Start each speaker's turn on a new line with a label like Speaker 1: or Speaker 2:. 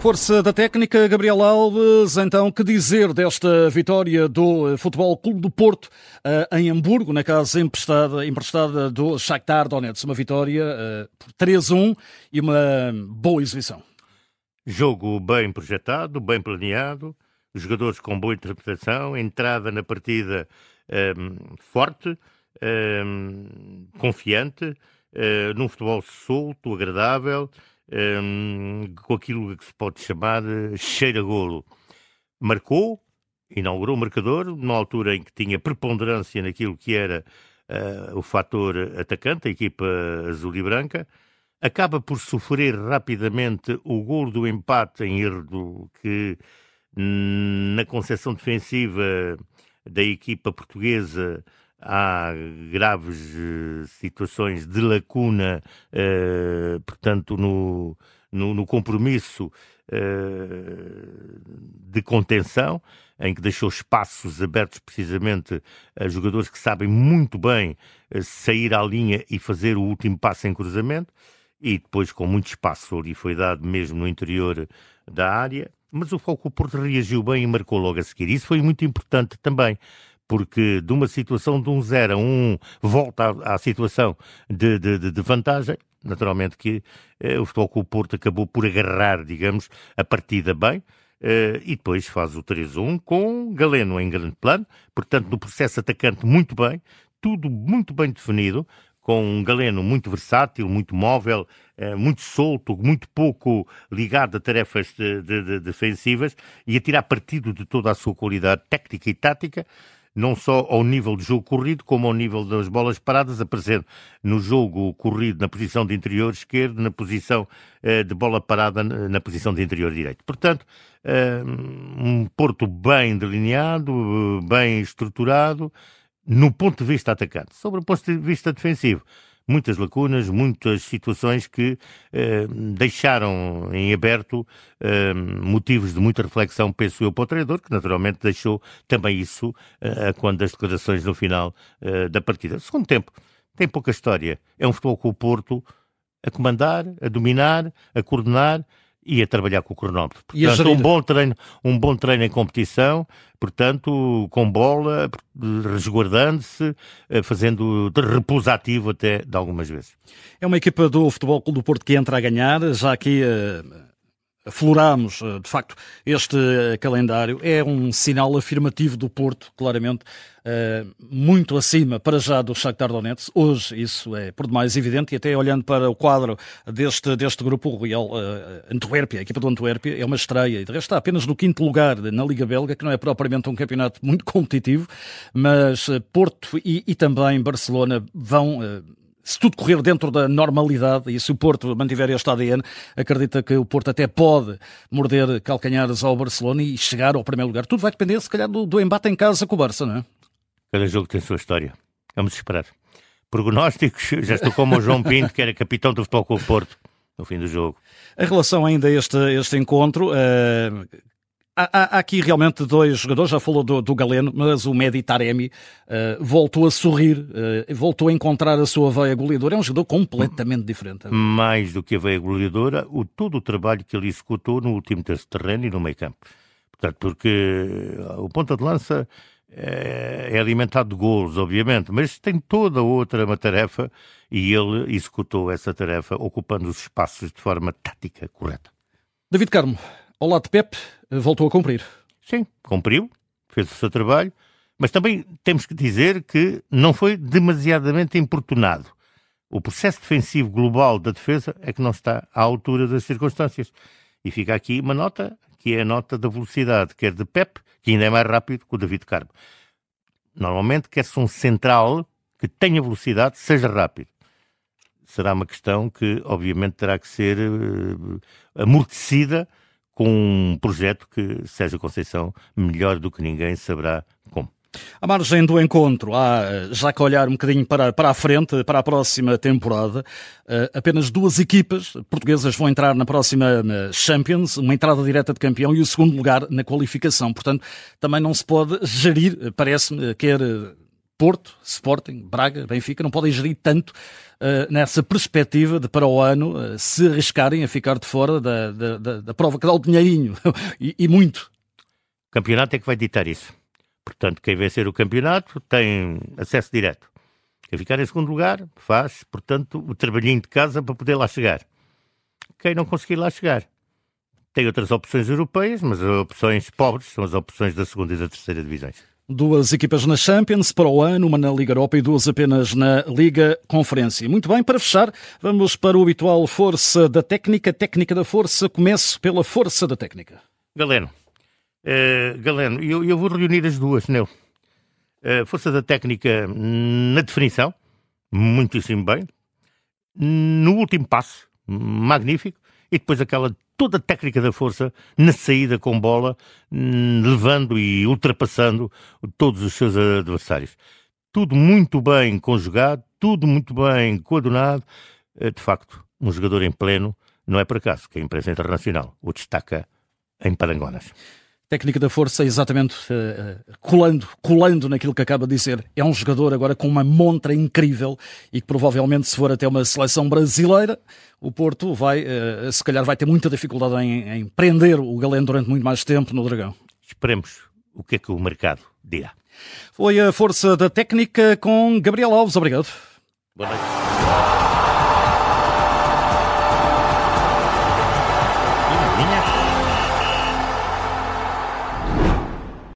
Speaker 1: Força da técnica, Gabriel Alves. Então, que dizer desta vitória do Futebol Clube do Porto uh, em Hamburgo, na casa emprestada, emprestada do Shakhtar Donetsk? Uma vitória uh, por 3-1 e uma boa exibição.
Speaker 2: Jogo bem projetado, bem planeado, jogadores com boa interpretação, entrada na partida um, ehm, forte, um, ehm, confiante, uh, num futebol solto, agradável um, com aquilo que se pode chamar cheira-golo. Marcou, inaugurou o marcador, numa altura em que tinha preponderância naquilo que era uh, o fator atacante, a equipa azul e branca, acaba por sofrer rapidamente o gol do empate em erro que na concepção defensiva da equipa portuguesa há graves uh, situações de lacuna, uh, portanto, no, no, no compromisso uh, de contenção, em que deixou espaços abertos precisamente a jogadores que sabem muito bem sair à linha e fazer o último passo em cruzamento, e depois com muito espaço ali foi dado mesmo no interior da área. Mas o Foco Porto reagiu bem e marcou logo a seguir. Isso foi muito importante também, porque de uma situação de um 0 a 1 um, volta à, à situação de, de, de, vantagem. Naturalmente que eh, o Futebol Porto acabou por agarrar, digamos, a partida bem. Uh, e depois faz o 3-1 com Galeno em grande plano, portanto, no processo atacante muito bem, tudo muito bem definido, com um Galeno muito versátil, muito móvel, uh, muito solto, muito pouco ligado a tarefas de, de, de defensivas e a tirar partido de toda a sua qualidade técnica e tática não só ao nível do jogo corrido, como ao nível das bolas paradas, aparecendo no jogo corrido na posição de interior esquerdo, na posição uh, de bola parada na posição de interior direito. Portanto, uh, um Porto bem delineado, bem estruturado, no ponto de vista atacante. Sobre o ponto de vista defensivo, muitas lacunas, muitas situações que eh, deixaram em aberto eh, motivos de muita reflexão, penso eu, para o treinador, que naturalmente deixou também isso eh, quando as declarações no final eh, da partida. Segundo tempo, tem pouca história. É um futebol com o Porto a comandar, a dominar, a coordenar e a trabalhar com o cronómetro. Portanto, um bom treino, um bom treino em competição, portanto, com bola, resguardando-se, eh, fazendo de repouso ativo até de algumas vezes.
Speaker 1: É uma equipa do Futebol Clube do Porto que entra a ganhar, já que uh afloramos, eh, de facto, este eh, calendário. É um sinal afirmativo do Porto, claramente, eh, muito acima, para já, do Shakhtar Donetsk. Hoje isso é por demais evidente e até olhando para o quadro deste, deste grupo, o Real Antuérpia, a equipa do Antuérpia, é uma estreia. E de resto está apenas no quinto lugar na Liga Belga, que não é propriamente um campeonato muito competitivo, mas Porto e, e também Barcelona vão se tudo correr dentro da normalidade e se o Porto mantiver este ADN, acredita que o Porto até pode morder calcanhares ao Barcelona e chegar ao primeiro lugar. Tudo vai depender, se calhar, do, do embate em casa com o Barça, não é?
Speaker 2: Cada jogo tem a sua história. Vamos esperar. Prognósticos, já estou como o João Pinto, que era capitão do Futebol com o Porto no fim do jogo.
Speaker 1: Em relação ainda a este, este encontro, uh, Há, há, aqui realmente dois jogadores, já falou do, do Galeno, mas o Medi Taremi uh, voltou a sorrir, uh, voltou a encontrar a sua veia goleadora. É um jogador completamente diferente.
Speaker 2: Mais do que a veia goleadora, o, todo o trabalho que ele executou no último terço terreno e no meio campo. Portanto, porque o ponta de lança é, é alimentado de golos, obviamente, mas tem toda outra uma tarefa e ele executou essa tarefa ocupando os espaços de forma tática correta.
Speaker 1: David Carmo, ao lado de Pep, voltou a cumprir.
Speaker 2: Sim, cumpriu, fez o seu trabalho, mas também temos que dizer que não foi demasiadamente importunado. O processo defensivo global da defesa é que não está à altura das circunstâncias. E fica aqui uma nota, que é a nota da velocidade, quer de Pep, que ainda é mais rápido que o David Carmo. Normalmente quer-se um central que tenha velocidade, seja rápido. Será uma questão que, obviamente, terá que ser uh, amortecida com um projeto que Sérgio Conceição, melhor do que ninguém, saberá como.
Speaker 1: À margem do encontro, há já que olhar um bocadinho para, para a frente, para a próxima temporada, uh, apenas duas equipas portuguesas vão entrar na próxima eh, Champions, uma entrada direta de campeão e o segundo lugar na qualificação. Portanto, também não se pode gerir, parece-me, quer Porto, Sporting, Braga, Benfica, não podem gerir tanto uh, nessa perspectiva de para o ano uh, se arriscarem a ficar de fora da, da, da, da prova que dá o dinheirinho e, e, muito.
Speaker 2: O campeonato é que vai ditar isso. Portanto, quem vencer o campeonato tem acesso direto. Quem ficar em segundo lugar faz, portanto, o trabalhinho de casa para poder lá chegar. Quem não conseguir lá chegar tem outras opções europeias, mas as opções pobres são as opções da segunda e da terceira divisões.
Speaker 1: Duas equipas na Champions para o ano, uma na Liga Europa e duas apenas na Liga Conferência. Muito bem, para fechar, vamos para o habitual Força da Técnica, Técnica da Força. Começo pela Força da Técnica.
Speaker 2: Galeno, uh, Galeno, eu, eu, vou reunir as duas nele. Uh, força da Técnica na definição, muitíssimo bem. No último passo, magnífico. E depois aquela toda a técnica da força na saída com bola, hum, levando e ultrapassando todos os seus adversários. Tudo muito bem conjugado, tudo muito bem coadunado. Eh, de facto, um jogador em pleno, não é por acaso que a imprensa internacional o destaca em Parangonas.
Speaker 1: Técnica da força, exatamente uh, colando, colando naquilo que acaba de dizer. É um jogador agora com uma montra incrível e que provavelmente, se for até uma seleção brasileira, o Porto vai, uh, se calhar, vai ter muita dificuldade em, em prender o Galeno durante muito mais tempo no Dragão.
Speaker 2: Esperemos o que é que o mercado dirá.
Speaker 1: Foi a força da técnica com Gabriel Alves. Obrigado.
Speaker 2: Boa noite.